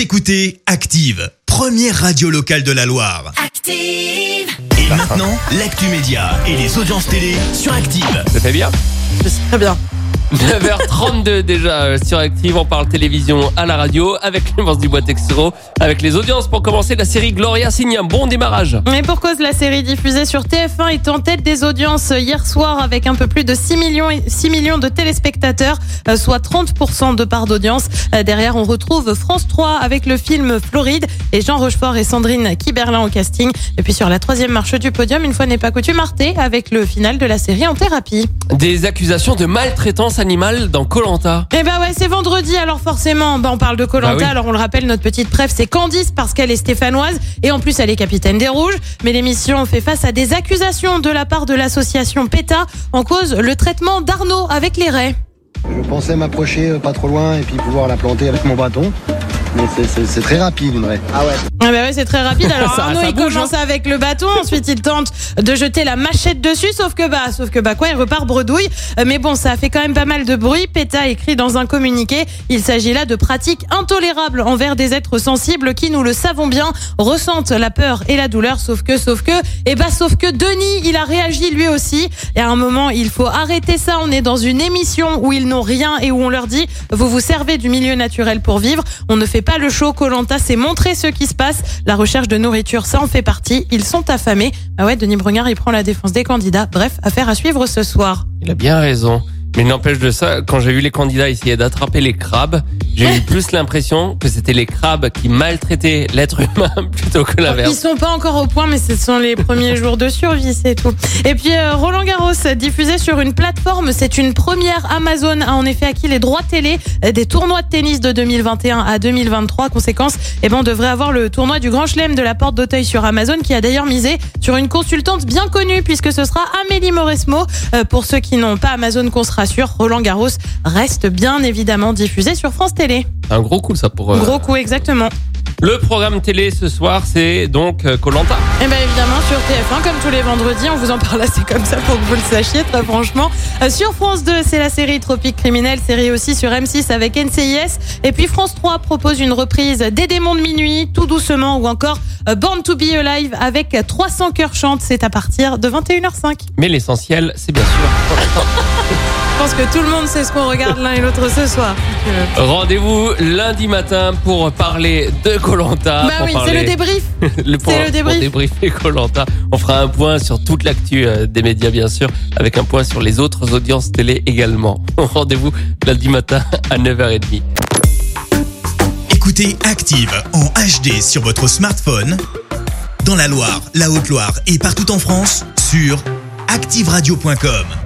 Vous écoutez Active, première radio locale de la Loire. Active. Et maintenant, l'actu média et les audiences télé sur Active. Ça fait bien Très bien. 9h32 déjà euh, sur Active, on parle télévision à la radio avec Clémence Dubois Texero, avec les audiences pour commencer la série Gloria signe un bon démarrage. Mais pour cause, la série diffusée sur TF1 est en tête des audiences hier soir avec un peu plus de 6 millions, 6 millions de téléspectateurs, euh, soit 30% de part d'audience. Euh, Derrière, on retrouve France 3 avec le film Floride et Jean Rochefort et Sandrine Kiberlin au casting. Et puis sur la troisième marche du podium, une fois n'est pas coutume, Arte avec le final de la série en thérapie. Des accusations de maltraitance animale dans Colanta. Eh ben ouais, c'est vendredi, alors forcément, bah on parle de Colanta. Bah oui. Alors on le rappelle, notre petite préf, c'est Candice parce qu'elle est stéphanoise et en plus elle est capitaine des Rouges. Mais l'émission fait face à des accusations de la part de l'association PETA en cause le traitement d'Arnaud avec les raies. Je pensais m'approcher euh, pas trop loin et puis pouvoir la planter avec mon bâton. Mais c'est- très rapide une. Ah ouais. Ah bah ouais, c'est très rapide. Alors Ça- Arnaud, ça il bouge, commence avec le bâton, ensuite il tente de jeter la machette dessus, sauf que bah, sauf que bah quoi, il repart bredouille. Euh, Mais bon, ça a fait quand même pas mal de bruit. PETA écrit dans un communiqué, il s'agit là de pratiques intolérables envers des êtres sensibles qui, nous le savons bien, ressentent la peur et la douleur. Sauf que, sauf que, et bah sauf que Denis, il a réagi lui aussi. Et à un moment, il faut arrêter ça. On est dans une émission où ils n'ont rien et où on leur dit, vous vous servez du milieu naturel pour vivre. On ne fait pas le show. Colanta, c'est montrer ce qui se passe. La recherche de nourriture, ça en fait partie. Ils sont affamés. Ah ouais, Denis Brugard, il prend la défense des candidats. Bref, affaire à suivre ce soir. Il a bien raison. Mais n'empêche de ça, quand j'ai vu les candidats essayer d'attraper les crabes, j'ai eu plus l'impression que c'était les crabes qui maltraitaient l'être humain plutôt que Ils l'inverse. sont pas encore au point, mais ce sont les premiers jours de survie, c'est tout. Et puis euh, Roland Garros, diffusé sur une plateforme, c'est une première. Amazon a en effet acquis les droits télé euh, des tournois de tennis de 2021 à 2023. Conséquence, eh ben, on devrait avoir le tournoi du Grand Chelem de la Porte d'Auteuil sur Amazon, qui a d'ailleurs misé sur une consultante bien connue, puisque ce sera Amélie Mauresmo. Euh, pour ceux qui n'ont pas Amazon, qu'on se rassure, Roland Garros reste bien évidemment diffusé sur France Télé. Un gros coup ça pour... euh, Gros coup, exactement. Le programme télé ce soir, c'est donc euh, Colanta. Eh bien évidemment sur TF1 comme tous les vendredis, on vous en parle assez comme ça pour que vous le sachiez très franchement. Euh, sur France 2, c'est la série Tropique criminel, série aussi sur M6 avec NCIS et puis France 3 propose une reprise des démons de minuit tout doucement ou encore Born to be alive avec 300 cœurs chantent, c'est à partir de 21h05. Mais l'essentiel, c'est bien sûr pense que tout le monde sait ce qu'on regarde l'un et l'autre ce soir. Euh, Rendez-vous lundi matin pour parler de Colanta. bah oui, c'est le débrief. le pour, le débrief. pour débriefer Koh-Lanta. On fera un point sur toute l'actu euh, des médias, bien sûr, avec un point sur les autres audiences télé également. Rendez-vous lundi matin à 9h30. Écoutez Active en HD sur votre smartphone, dans la Loire, la Haute-Loire et partout en France, sur activeradio.com.